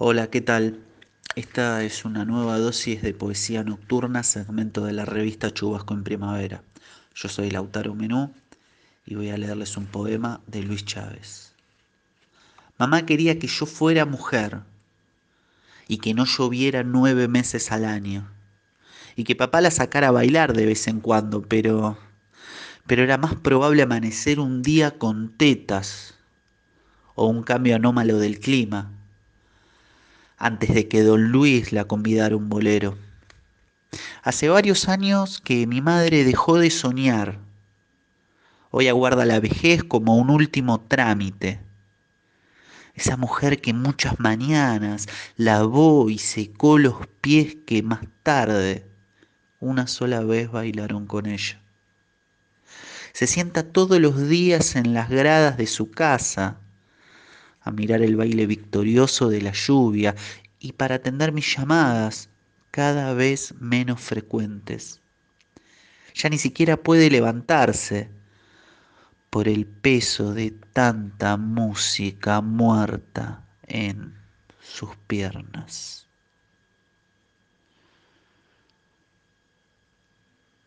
Hola, ¿qué tal? Esta es una nueva dosis de poesía nocturna, segmento de la revista Chubasco en Primavera. Yo soy Lautaro Menú y voy a leerles un poema de Luis Chávez. Mamá quería que yo fuera mujer y que no lloviera nueve meses al año y que papá la sacara a bailar de vez en cuando, pero pero era más probable amanecer un día con tetas o un cambio anómalo del clima antes de que don Luis la convidara un bolero. Hace varios años que mi madre dejó de soñar. Hoy aguarda la vejez como un último trámite. Esa mujer que muchas mañanas lavó y secó los pies que más tarde una sola vez bailaron con ella. Se sienta todos los días en las gradas de su casa a mirar el baile victorioso de la lluvia y para atender mis llamadas cada vez menos frecuentes. Ya ni siquiera puede levantarse por el peso de tanta música muerta en sus piernas.